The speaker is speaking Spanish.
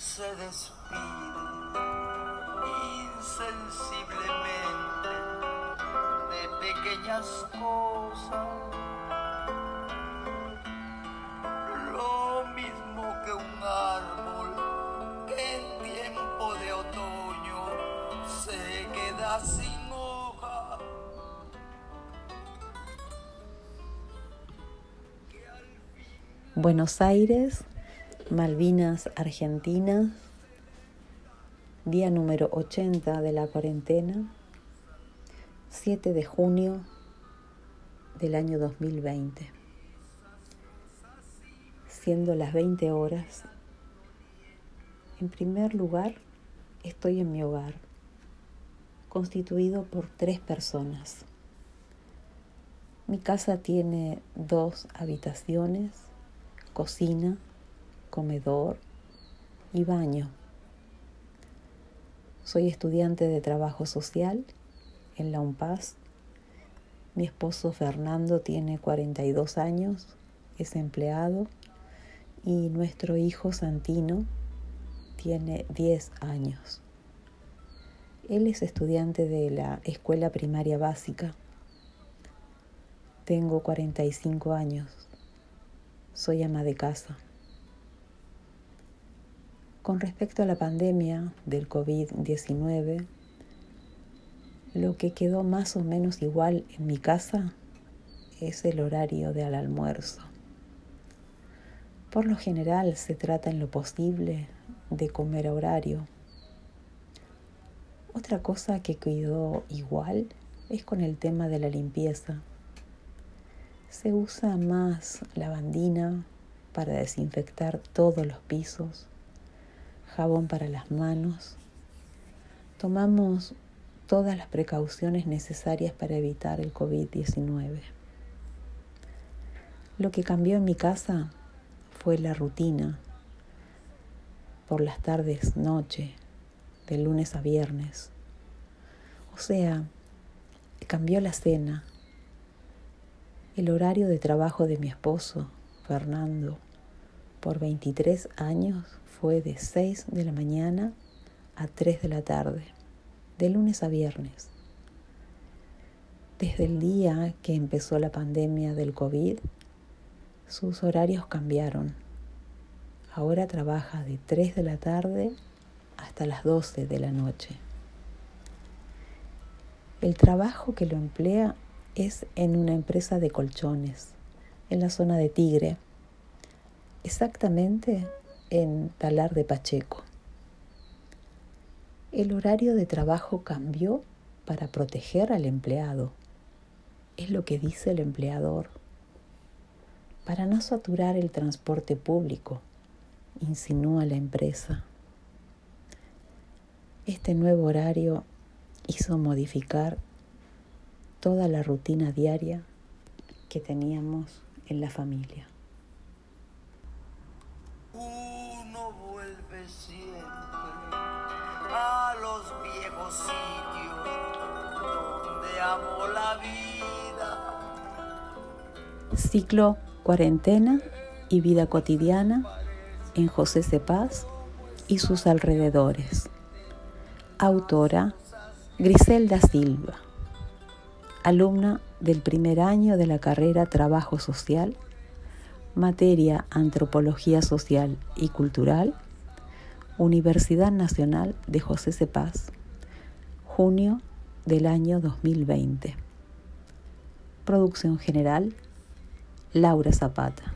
se despide insensiblemente de pequeñas cosas. Lo mismo que un árbol que en tiempo de otoño se queda sin hoja. Buenos Aires, Malvinas, Argentina, día número 80 de la cuarentena, 7 de junio del año 2020. Siendo las 20 horas, en primer lugar estoy en mi hogar, constituido por tres personas. Mi casa tiene dos habitaciones, cocina, comedor y baño. Soy estudiante de trabajo social en la UNPAS. Mi esposo Fernando tiene 42 años, es empleado y nuestro hijo Santino tiene 10 años. Él es estudiante de la escuela primaria básica. Tengo 45 años. Soy ama de casa. Con respecto a la pandemia del COVID-19, lo que quedó más o menos igual en mi casa es el horario del almuerzo. Por lo general se trata en lo posible de comer a horario. Otra cosa que quedó igual es con el tema de la limpieza. Se usa más lavandina para desinfectar todos los pisos jabón para las manos. Tomamos todas las precauciones necesarias para evitar el COVID-19. Lo que cambió en mi casa fue la rutina por las tardes, noche, de lunes a viernes. O sea, cambió la cena, el horario de trabajo de mi esposo, Fernando, por 23 años fue de 6 de la mañana a 3 de la tarde, de lunes a viernes. Desde el día que empezó la pandemia del COVID, sus horarios cambiaron. Ahora trabaja de 3 de la tarde hasta las 12 de la noche. El trabajo que lo emplea es en una empresa de colchones, en la zona de Tigre, exactamente en Talar de Pacheco. El horario de trabajo cambió para proteger al empleado. Es lo que dice el empleador. Para no saturar el transporte público, insinúa la empresa. Este nuevo horario hizo modificar toda la rutina diaria que teníamos en la familia. A los viejos sitios donde amo la vida. Ciclo Cuarentena y Vida Cotidiana en José Cepaz y sus alrededores. Autora Griselda Silva, alumna del primer año de la carrera Trabajo Social, materia Antropología Social y Cultural Universidad Nacional de José Cepaz, junio del año 2020. Producción general, Laura Zapata.